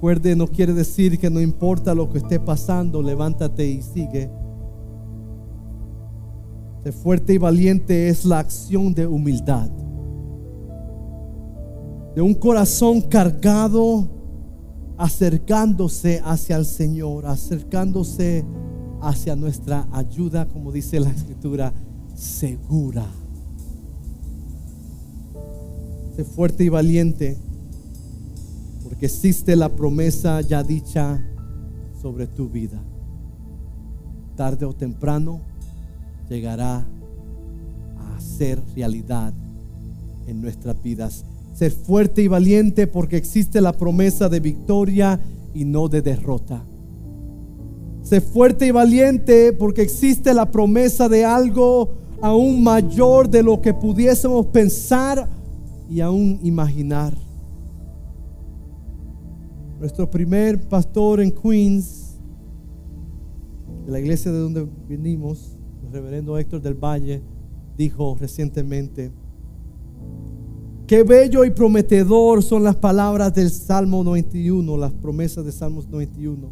Recuerde, no quiere decir que no importa lo que esté pasando, levántate y sigue. Ser fuerte y valiente es la acción de humildad. de un corazón cargado, acercándose hacia el Señor, acercándose hacia nuestra ayuda, como dice la escritura, segura. Sé fuerte y valiente, porque existe la promesa ya dicha sobre tu vida. Tarde o temprano llegará a ser realidad en nuestras vidas. Ser fuerte y valiente porque existe la promesa de victoria y no de derrota. Sé fuerte y valiente porque existe la promesa de algo aún mayor de lo que pudiésemos pensar y aún imaginar. Nuestro primer pastor en Queens, de la iglesia de donde venimos, el reverendo Héctor del Valle, dijo recientemente, qué bello y prometedor son las palabras del Salmo 91, las promesas de Salmos 91.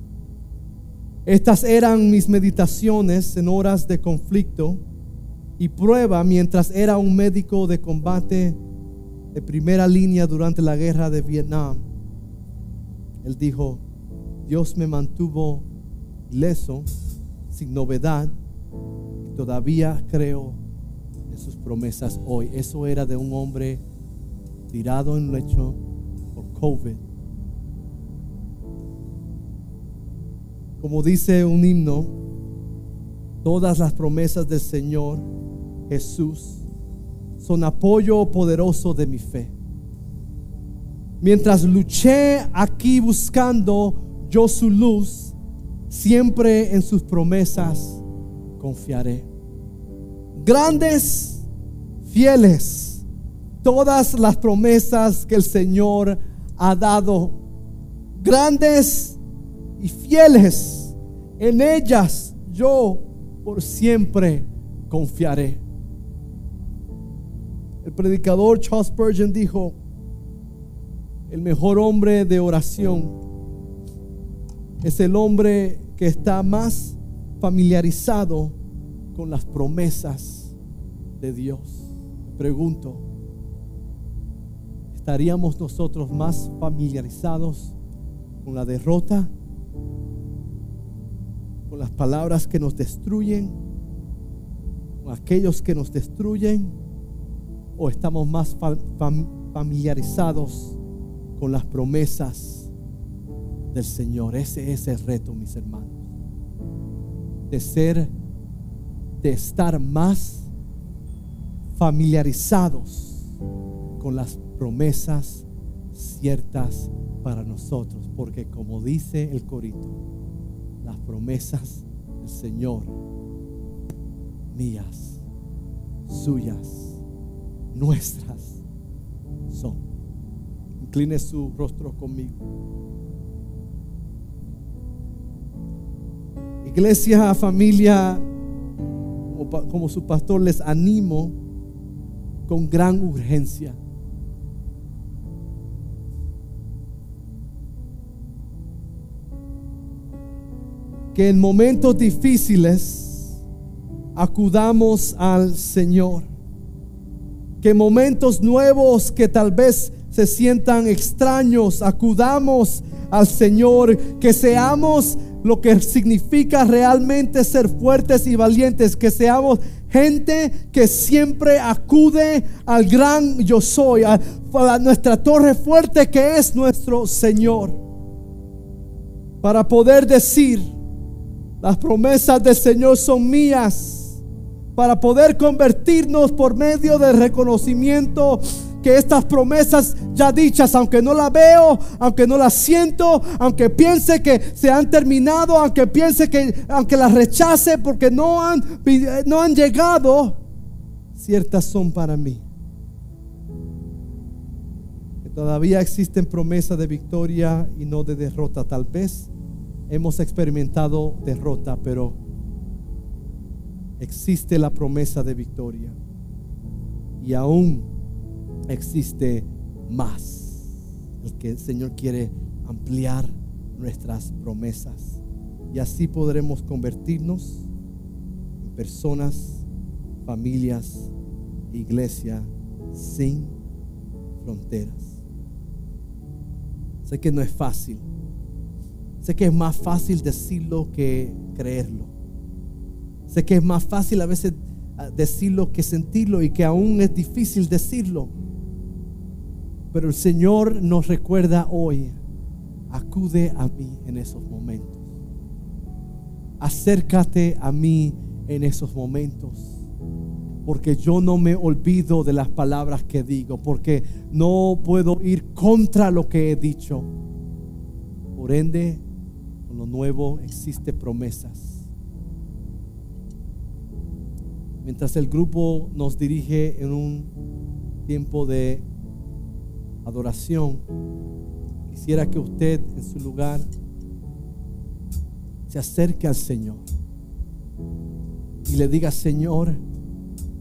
Estas eran mis meditaciones en horas de conflicto y prueba mientras era un médico de combate de primera línea durante la guerra de Vietnam. Él dijo, Dios me mantuvo ileso, sin novedad, y todavía creo en sus promesas hoy. Eso era de un hombre tirado en lecho por COVID Como dice un himno, todas las promesas del Señor Jesús son apoyo poderoso de mi fe. Mientras luché aquí buscando yo su luz, siempre en sus promesas confiaré. Grandes, fieles, todas las promesas que el Señor ha dado. Grandes y fieles. En ellas yo por siempre confiaré. Predicador Charles Spurgeon dijo, el mejor hombre de oración es el hombre que está más familiarizado con las promesas de Dios. Pregunto, ¿estaríamos nosotros más familiarizados con la derrota con las palabras que nos destruyen, con aquellos que nos destruyen, o estamos más familiarizados con las promesas del Señor. Ese es el reto, mis hermanos. De ser, de estar más familiarizados con las promesas ciertas para nosotros. Porque como dice el Corito, las promesas del Señor, mías, suyas, nuestras son. Incline su rostro conmigo. Iglesia, familia, como, su pastor les animo con gran urgencia que en momentos difíciles acudamos al Señor. Que en momentos nuevos que tal vez se sientan extraños, acudamos al Señor, que seamos lo que significa realmente ser fuertes y valientes, que seamos gente que siempre acude al gran yo soy, a, a, nuestra torre fuerte que es nuestro Señor, para poder decir, las promesas del Señor son mías para poder convertirnos por medio del reconocimiento que estas promesas ya dichas, aunque no las veo, aunque no las siento, aunque piense que se han terminado, aunque piense que, aunque las rechace porque no han, no han llegado, ciertas son para mí. Que todavía existen promesas de victoria y no de derrota, tal vez hemos experimentado derrota, pero existe la promesa de victoria. Y aún existe más. El que el Señor quiere ampliar nuestras promesas. Y así podremos convertirnos en personas, familias, iglesia sin fronteras. Sé que no es fácil. Sé que es más fácil decirlo que creerlo. Sé que es más fácil a veces ah, decirlo que sentirlo y que aún es difícil decirlo. Pero el Señor nos recuerda hoy, acude a mí en esos momentos. Acércate a mí en esos momentos. Porque yo no me olvido de las palabras que digo, porque no puedo ir contra lo que he dicho. Por ende, con lo nuevo existe promesas. Mientras el grupo nos dirige en un tiempo de adoración, quisiera que usted en su lugar se acerque al Señor y le diga, Señor,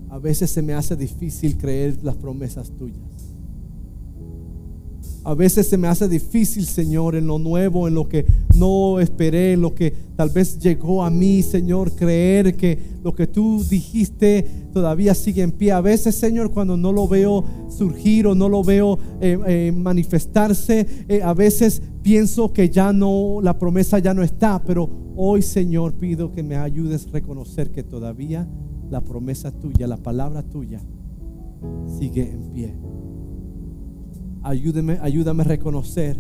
a veces se me hace difícil creer las promesas tuyas. A veces se me hace difícil, Señor, en lo nuevo, en lo que no esperé, en lo que tal vez llegó a mí, Señor, creer que lo que tú dijiste todavía sigue en pie. A veces, Señor, cuando no lo veo surgir o no lo veo eh, eh, manifestarse, eh, a veces pienso que ya no, la promesa ya no está, pero hoy, Señor, pido que me ayudes a reconocer que todavía la promesa tuya, la palabra tuya, sigue en pie ayúdame, a reconocer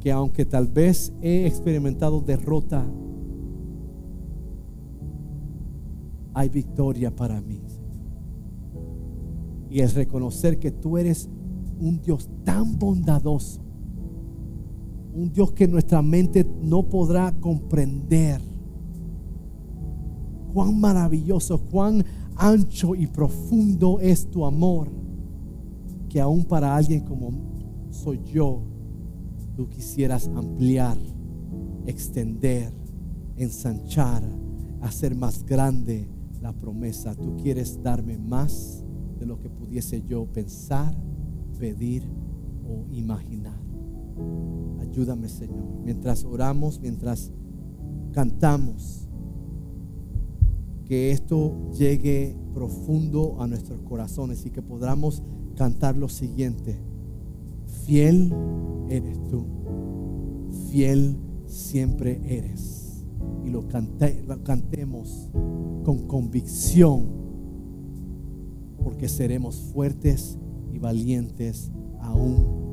que aunque tal vez he experimentado derrota, hay victoria para mí. Y es reconocer que tú eres un Dios tan bondadoso, un Dios que nuestra mente no podrá comprender. Cuán maravilloso, cuán ancho y profundo es tu amor que aún para alguien como soy yo, tú quisieras ampliar, extender, ensanchar, hacer más grande la promesa. Tú quieres darme más de lo que pudiese yo pensar, pedir o imaginar. Ayúdame, Señor. Mientras oramos, mientras cantamos, que esto llegue profundo a nuestros corazones y que podamos cantar lo siguiente. Fiel eres tú. Fiel siempre eres. Y lo, cantemos con convicción. Porque seremos fuertes y valientes aún